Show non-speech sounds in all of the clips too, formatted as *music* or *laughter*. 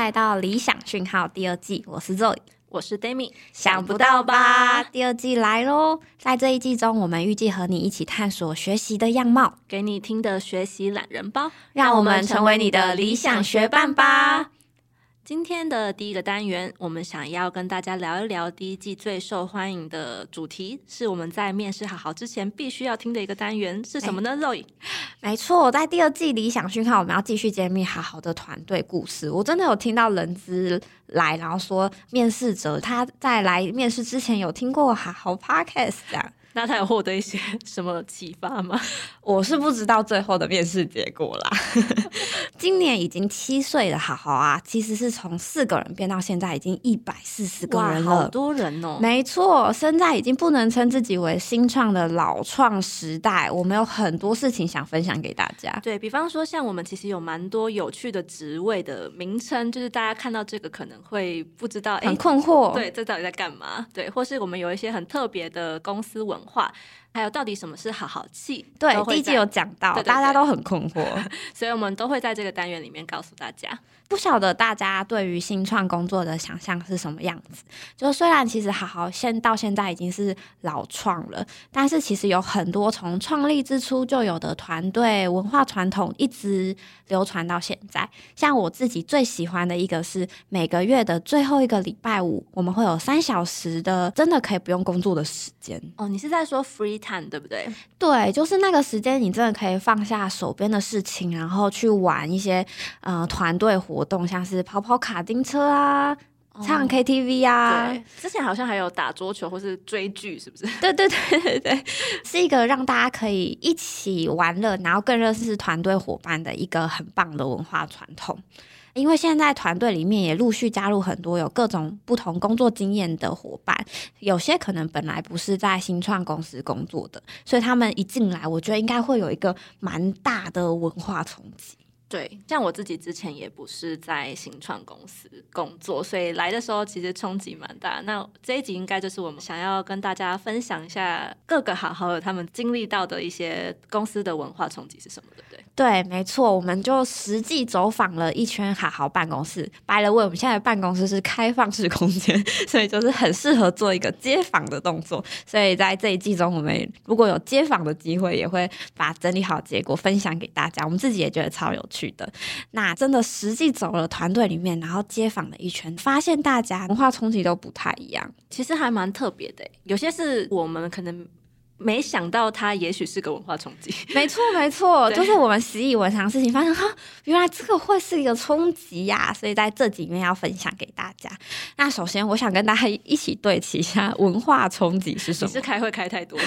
来到理想讯号第二季，我是 Zoe，我是 Demi，想不到吧？第二季来喽！在这一季中，我们预计和你一起探索学习的样貌，给你听的学习懒人包，让我们成为你的理想学伴吧。今天的第一个单元，我们想要跟大家聊一聊第一季最受欢迎的主题，是我们在面试好好之前必须要听的一个单元，是什么呢？Zoe，没错，在第二季理想讯号，我们要继续揭秘好好的团队故事。我真的有听到人资来，然后说面试者他在来面试之前有听过好好 Podcast 这样。那他有获得一些 *laughs* 什么启发吗？*laughs* 我是不知道最后的面试结果啦。*laughs* 今年已经七岁的好好啊，其实是从四个人变到现在已经一百四十个人了，好多人哦。没错，现在已经不能称自己为新创的老创时代。我们有很多事情想分享给大家。对比方说，像我们其实有蛮多有趣的职位的名称，就是大家看到这个可能会不知道，很困惑。对，这到底在干嘛？对，或是我们有一些很特别的公司文化。还有，到底什么是好好气？对，第一季有讲到，大家都很困惑，*laughs* 所以我们都会在这个单元里面告诉大家。不晓得大家对于新创工作的想象是什么样子？就虽然其实好好现到现在已经是老创了，但是其实有很多从创立之初就有的团队文化传统，一直流传到现在。像我自己最喜欢的一个是每个月的最后一个礼拜五，我们会有三小时的真的可以不用工作的时间。哦，你是在说 free 对不对？对，就是那个时间，你真的可以放下手边的事情，然后去玩一些呃团队。活动像是跑跑卡丁车啊，唱 KTV 啊，之前好像还有打桌球或是追剧，是不是？*laughs* 对对对对对，是一个让大家可以一起玩乐，然后更认识团队伙伴的一个很棒的文化传统。因为现在团队里面也陆续加入很多有各种不同工作经验的伙伴，有些可能本来不是在新创公司工作的，所以他们一进来，我觉得应该会有一个蛮大的文化冲击。对，像我自己之前也不是在新创公司工作，所以来的时候其实冲击蛮大。那这一集应该就是我们想要跟大家分享一下各个好好的他们经历到的一些公司的文化冲击是什么，对不对？对，没错，我们就实际走访了一圈好好办公室。白了问，我们现在的办公室是开放式空间，所以就是很适合做一个接访的动作。所以在这一季中，我们如果有接访的机会，也会把整理好结果分享给大家。我们自己也觉得超有趣去的。那真的实际走了团队里面，然后街访了一圈，发现大家文化冲击都不太一样，其实还蛮特别的。有些是我们可能。没想到它也许是个文化冲击，*laughs* 没错没错，就是我们习以为常的事情，发现哈，原来这个会是一个冲击呀，所以在这里面要分享给大家。那首先我想跟大家一起对齐一下文化冲击是什么？你是开会开太多？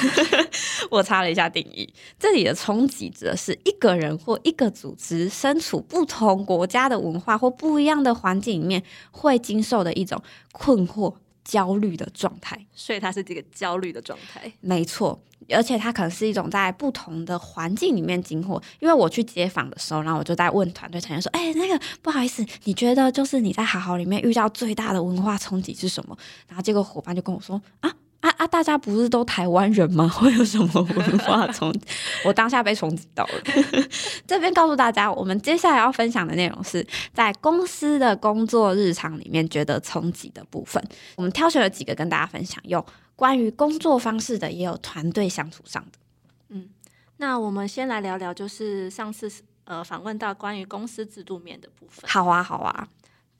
*laughs* 我查了一下定义，这里的冲击指的是一个人或一个组织身处不同国家的文化或不一样的环境里面，会经受的一种困惑。焦虑的状态，所以它是这个焦虑的状态，没错。而且它可能是一种在不同的环境里面经过。因为我去接访的时候，然后我就在问团队成员说：“哎，那个不好意思，你觉得就是你在好好里面遇到最大的文化冲击是什么？”然后这个伙伴就跟我说：“啊。”啊啊！大家不是都台湾人吗？*laughs* 会有什么文化冲？*laughs* 我当下被冲击到了。*laughs* 这边告诉大家，我们接下来要分享的内容是在公司的工作日常里面觉得冲击的部分。我们挑选了几个跟大家分享，有关于工作方式的，也有团队相处上的。嗯，那我们先来聊聊，就是上次呃访问到关于公司制度面的部分。好啊，好啊。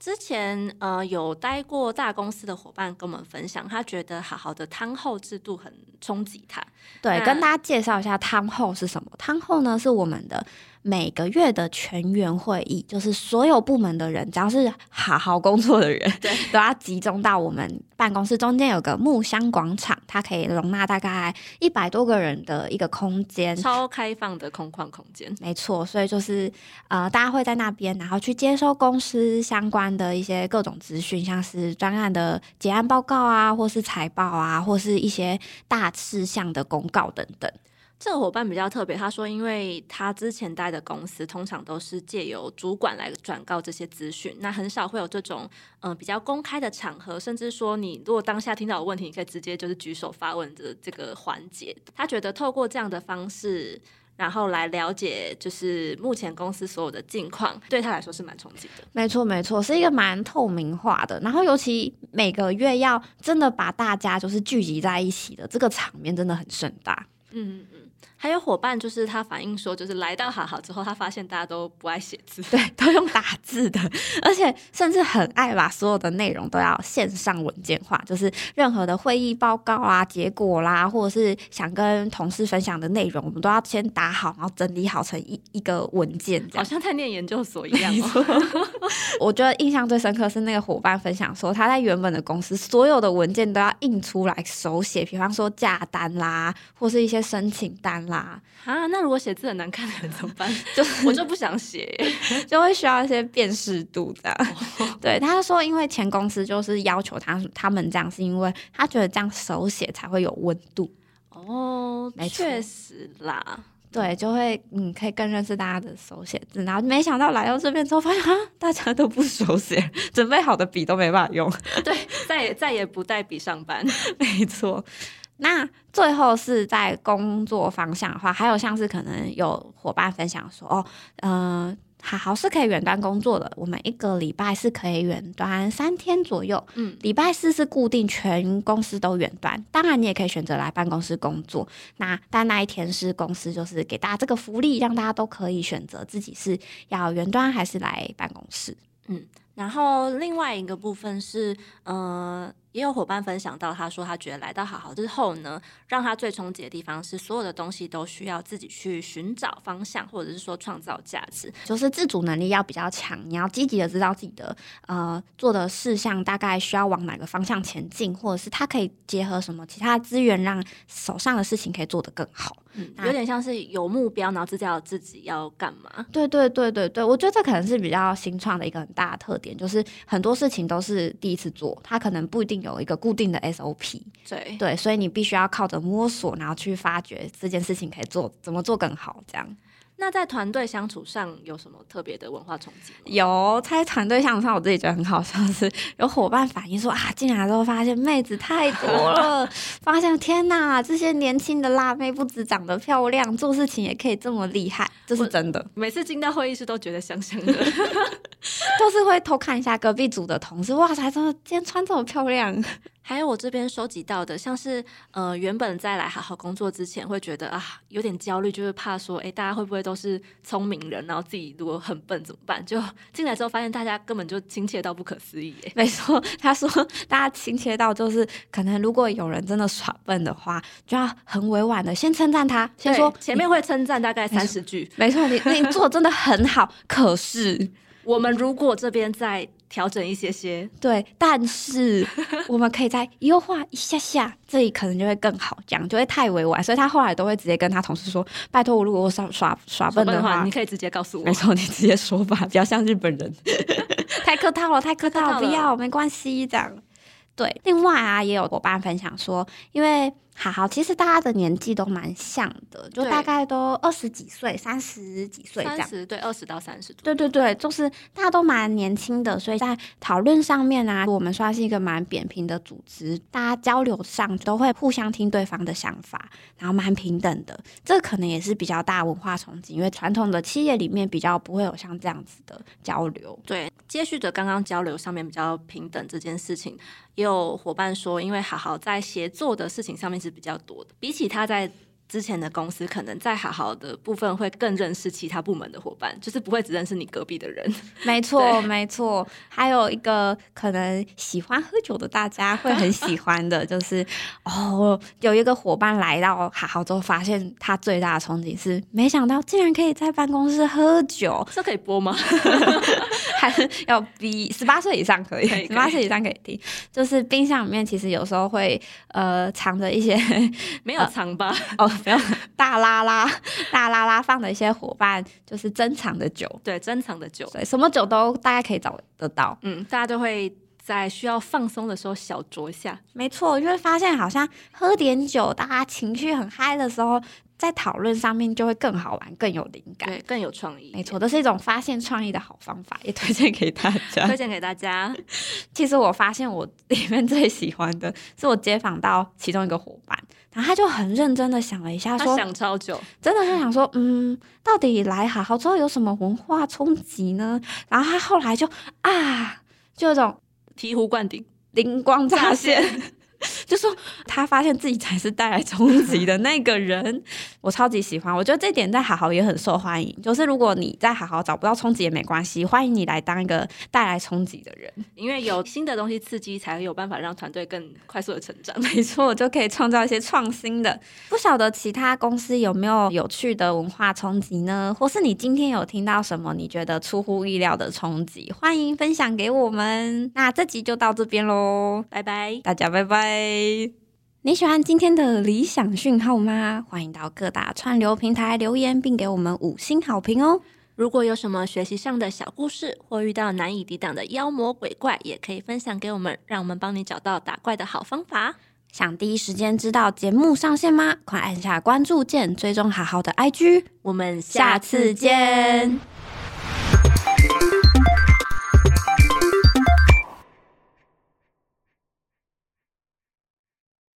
之前呃有待过大公司的伙伴跟我们分享，他觉得好好的汤后制度很冲击他。对，跟大家介绍一下汤后是什么。汤后呢是我们的。每个月的全员会议，就是所有部门的人，只要是好好工作的人，对，*laughs* 都要集中到我们办公室中间有个木箱广场，它可以容纳大概一百多个人的一个空间，超开放的空旷空间。没错，所以就是呃，大家会在那边，然后去接收公司相关的一些各种资讯，像是专案的结案报告啊，或是财报啊，或是一些大事项的公告等等。这个伙伴比较特别，他说，因为他之前待的公司通常都是借由主管来转告这些资讯，那很少会有这种嗯比较公开的场合，甚至说你如果当下听到有问题，你可以直接就是举手发问的这个环节。他觉得透过这样的方式。然后来了解就是目前公司所有的近况，对他来说是蛮冲击的。没错，没错，是一个蛮透明化的。然后尤其每个月要真的把大家就是聚集在一起的这个场面，真的很盛大。嗯嗯。还有伙伴，就是他反映说，就是来到好好之后，他发现大家都不爱写字，对，都用打字的，而且甚至很爱把所有的内容都要线上文件化，就是任何的会议报告啊、结果啦，或者是想跟同事分享的内容，我们都要先打好，然后整理好成一一个文件，好像在念研究所一样。我觉得印象最深刻是那个伙伴分享说，他在原本的公司，所有的文件都要印出来手写，比方说价单啦，或是一些申请单啦。啊，那如果写字很难看的人怎么办？就 *laughs* 我就不想写，就会需要一些辨识度的。对，他说，因为前公司就是要求他他们这样，是因为他觉得这样手写才会有温度。哦，确实啦，对，就会嗯，可以更认识大家的手写字。然后没想到来到这边之后，发现 *laughs* 啊，大家都不手写，*laughs* 准备好的笔都没办法用。对，再也再也不带笔上班。*laughs* 没错。那最后是在工作方向的话，还有像是可能有伙伴分享说，哦，嗯，好好是可以远端工作的，我们一个礼拜是可以远端三天左右，嗯，礼拜四是固定全公司都远端，当然你也可以选择来办公室工作，那但那一天是公司就是给大家这个福利，让大家都可以选择自己是要远端还是来办公室，嗯，然后另外一个部分是，呃。也有伙伴分享到，他说他觉得来到好好之后呢，让他最冲击的地方是所有的东西都需要自己去寻找方向，或者是说创造价值，就是自主能力要比较强，你要积极的知道自己的呃做的事项大概需要往哪个方向前进，或者是他可以结合什么其他资源，让手上的事情可以做得更好。嗯，有点像是有目标，然后知道自己要干嘛。对对对对对，我觉得这可能是比较新创的一个很大的特点，就是很多事情都是第一次做，他可能不一定。有一个固定的 SOP，对对，所以你必须要靠着摸索，然后去发掘这件事情可以做怎么做更好，这样。那在团队相处上有什么特别的文化冲击？有，在团队相处上，我自己觉得很好笑是，有伙伴反映说啊，进来之后发现妹子太多了，*laughs* 发现天哪，这些年轻的辣妹不止长得漂亮，做事情也可以这么厉害，这是真的。每次进到会议室都觉得香香的，*laughs* 都是会偷看一下隔壁组的同事，哇塞，真的今天穿这么漂亮？还有我这边收集到的，像是呃，原本在来好好工作之前，会觉得啊有点焦虑，就是怕说，哎，大家会不会都是聪明人，然后自己如果很笨怎么办？就 *laughs* 进来之后发现，大家根本就亲切到不可思议。没错，他说大家亲切到就是，可能如果有人真的耍笨的话，就要很委婉的先称赞他，先说前面会称赞大概三十句。没错，你你做真的很好，可是 *laughs* 我们如果这边在。调整一些些，对，但是 *laughs* 我们可以再优化一下下，这里可能就会更好，讲就会太委婉，所以他后来都会直接跟他同事说：“拜托，我如果我耍耍耍笨的话，你可以直接告诉我。”没错，你直接说吧，比较像日本人，太客套了，太客套了，*laughs* 不要，没关系，这样。对，另外啊，也有伙伴分享说，因为。好好，其实大家的年纪都蛮像的，就大概都二十几岁、三十几岁这样。对，二十到三十。对对对，就是大家都蛮年轻的，所以在讨论上面啊，我们算是一个蛮扁平的组织，大家交流上都会互相听对方的想法，然后蛮平等的。这可能也是比较大文化冲击，因为传统的企业里面比较不会有像这样子的交流。对，接续着刚刚交流上面比较平等这件事情。也有伙伴说，因为好好在协作的事情上面是比较多的，比起他在。之前的公司可能在好好的部分会更认识其他部门的伙伴，就是不会只认识你隔壁的人。没错，没错。还有一个可能喜欢喝酒的大家会很喜欢的，就是哦，有一个伙伴来到好好之后，发现他最大的憧憬是，没想到竟然可以在办公室喝酒。这可以播吗？*laughs* *laughs* 要逼十八岁以上可以？十八岁以上可以听。就是冰箱里面其实有时候会呃藏着一些，*laughs* 没有藏吧？*laughs* 哦。没有大拉拉，大拉拉放的一些伙伴就是珍藏的酒，对，珍藏的酒，对，什么酒都大概可以找得到，嗯，大家就会在需要放松的时候小酌一下，没错，就会发现好像喝点酒，大家情绪很嗨的时候，在讨论上面就会更好玩，更有灵感，对，更有创意，没错，这是一种发现创意的好方法，也推荐给大家，*laughs* 推荐给大家。*laughs* 其实我发现我 *laughs* 里面最喜欢的是我接访到其中一个伙伴。然后他就很认真的想了一下，他说想超久，真的是想说，嗯，到底来好好之后有什么文化冲击呢？然后他后来就啊，就有种醍醐灌顶，灵光乍现，就说他发现自己才是带来冲击的那个人。*laughs* 我超级喜欢，我觉得这点在好好也很受欢迎。就是如果你在好好找不到冲击也没关系，欢迎你来当一个带来冲击的人。因为有新的东西刺激，才有办法让团队更快速的成长。没错，我就可以创造一些创新的。不晓得其他公司有没有有趣的文化冲击呢？或是你今天有听到什么你觉得出乎意料的冲击？欢迎分享给我们。那这集就到这边喽，拜拜。大家拜拜。你喜欢今天的理想讯号吗？欢迎到各大串流平台留言，并给我们五星好评哦。如果有什么学习上的小故事，或遇到难以抵挡的妖魔鬼怪，也可以分享给我们，让我们帮你找到打怪的好方法。想第一时间知道节目上线吗？快按下关注键，追踪好好的 IG。我们下次见。